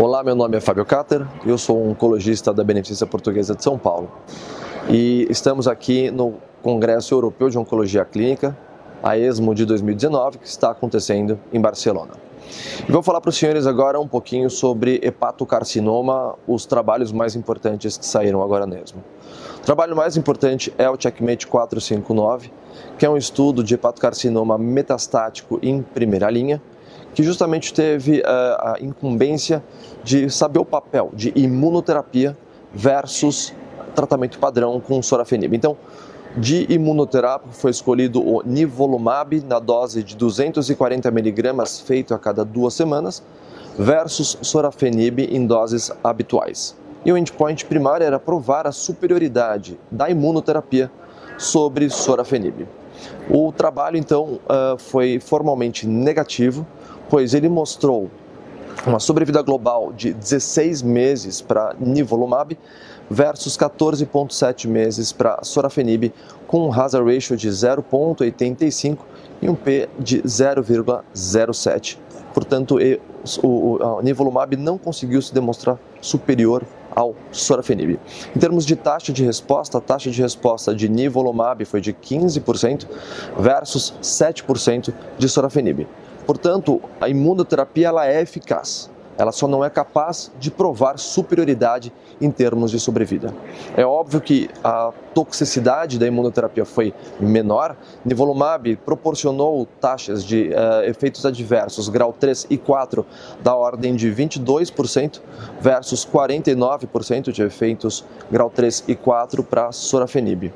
Olá, meu nome é Fábio Cater, eu sou um oncologista da Beneficência Portuguesa de São Paulo e estamos aqui no Congresso Europeu de Oncologia Clínica, a ESMO de 2019, que está acontecendo em Barcelona. E vou falar para os senhores agora um pouquinho sobre hepatocarcinoma, os trabalhos mais importantes que saíram agora na ESMO. O trabalho mais importante é o Checkmate 459, que é um estudo de hepatocarcinoma metastático em primeira linha, que justamente teve uh, a incumbência de saber o papel de imunoterapia versus tratamento padrão com sorafenib. Então, de imunoterápico foi escolhido o nivolumab na dose de 240 miligramas feito a cada duas semanas versus sorafenib em doses habituais. E o endpoint primário era provar a superioridade da imunoterapia sobre sorafenib. O trabalho então uh, foi formalmente negativo, pois ele mostrou uma sobrevida global de 16 meses para nivolumab versus 14,7 meses para sorafenib, com um hazard ratio de 0,85 e um P de 0,07. Portanto, o nivolumab não conseguiu se demonstrar superior ao sorafenib. Em termos de taxa de resposta, a taxa de resposta de nivolumab foi de 15% versus 7% de sorafenib. Portanto, a imunoterapia ela é eficaz. Ela só não é capaz de provar superioridade em termos de sobrevida. É óbvio que a toxicidade da imunoterapia foi menor. Nivolumab proporcionou taxas de uh, efeitos adversos grau 3 e 4 da ordem de 22% versus 49% de efeitos grau 3 e 4 para sorafenib. Uh,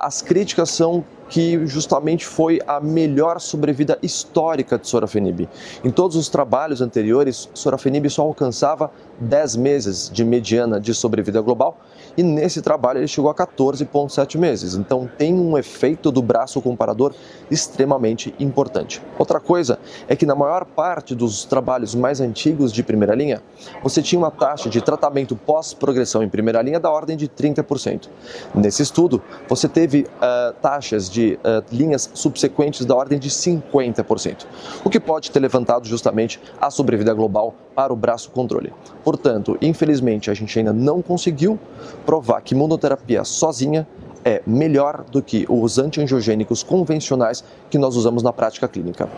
as críticas são que justamente foi a melhor sobrevida histórica de sorafenib. Em todos os trabalhos anteriores, sorafenib só alcançava 10 meses de mediana de sobrevida global e nesse trabalho ele chegou a 14,7 meses. Então tem um efeito do braço comparador extremamente importante. Outra coisa é que na maior parte dos trabalhos mais antigos de primeira linha, você tinha uma taxa de tratamento pós-progressão em primeira linha da ordem de 30%. Nesse estudo, você teve uh, taxas de uh, linhas subsequentes da ordem de 50%, o que pode ter levantado justamente a sobrevida global para o braço controle. Portanto, infelizmente, a gente ainda não conseguiu provar que imunoterapia sozinha é melhor do que os antiangiogênicos convencionais que nós usamos na prática clínica.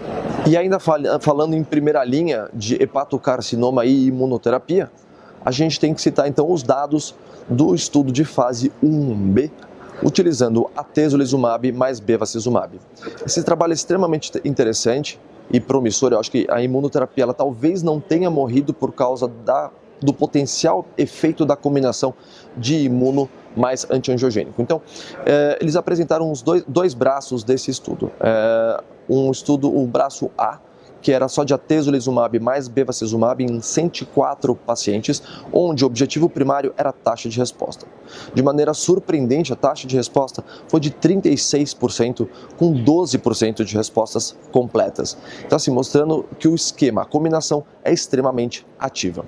E ainda fal falando em primeira linha de hepatocarcinoma e imunoterapia, a gente tem que citar então os dados do estudo de fase 1B utilizando atezolizumab mais bevacizumab. Esse trabalho é extremamente interessante e promissor. Eu acho que a imunoterapia ela talvez não tenha morrido por causa da, do potencial efeito da combinação de imuno mais antiangiogênico. Então, eh, eles apresentaram os dois, dois braços desse estudo. Eh, um estudo, o braço A, que era só de atezolizumab mais bevacizumab em 104 pacientes, onde o objetivo primário era a taxa de resposta. De maneira surpreendente, a taxa de resposta foi de 36%, com 12% de respostas completas. Então, assim, mostrando que o esquema, a combinação é extremamente ativa.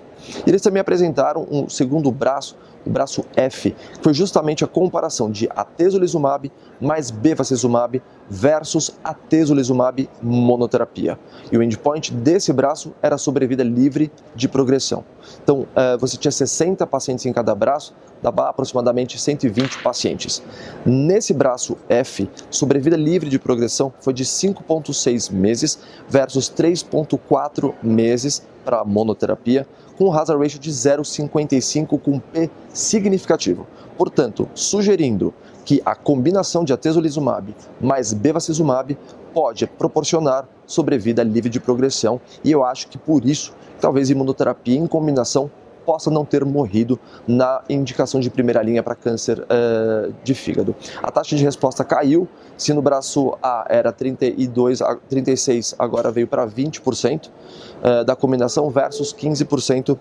E eles também apresentaram um segundo braço o braço F, que foi justamente a comparação de atezolizumab mais bevacizumab versus atezolizumab monoterapia. E o endpoint desse braço era sobrevida livre de progressão. Então, eh, você tinha 60 pacientes em cada braço, dava aproximadamente 120 pacientes. Nesse braço F, sobrevida livre de progressão foi de 5,6 meses versus 3,4 meses para monoterapia, com um hazard ratio de 0,55 com P significativo. Portanto, sugerindo que a combinação de atezolizumab mais bevacizumab pode proporcionar sobrevida livre de progressão e eu acho que por isso talvez imunoterapia em combinação possa não ter morrido na indicação de primeira linha para câncer uh, de fígado. A taxa de resposta caiu, se no braço A era 32 a 36, agora veio para 20% uh, da combinação versus 15%,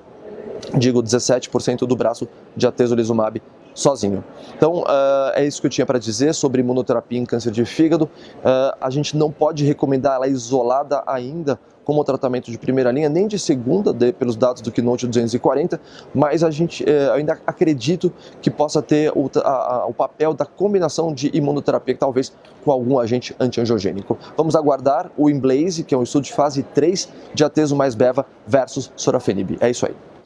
digo 17% do braço de atezolizumab sozinho. Então, uh, é isso que eu tinha para dizer sobre imunoterapia em câncer de fígado. Uh, a gente não pode recomendar ela isolada ainda como tratamento de primeira linha, nem de segunda, de, pelos dados do Keynote 240, mas a gente eh, ainda acredito que possa ter o, a, a, o papel da combinação de imunoterapia, talvez com algum agente antiangiogênico. Vamos aguardar o Emblaze, que é um estudo de fase 3 de ateso mais beva versus sorafenib. É isso aí.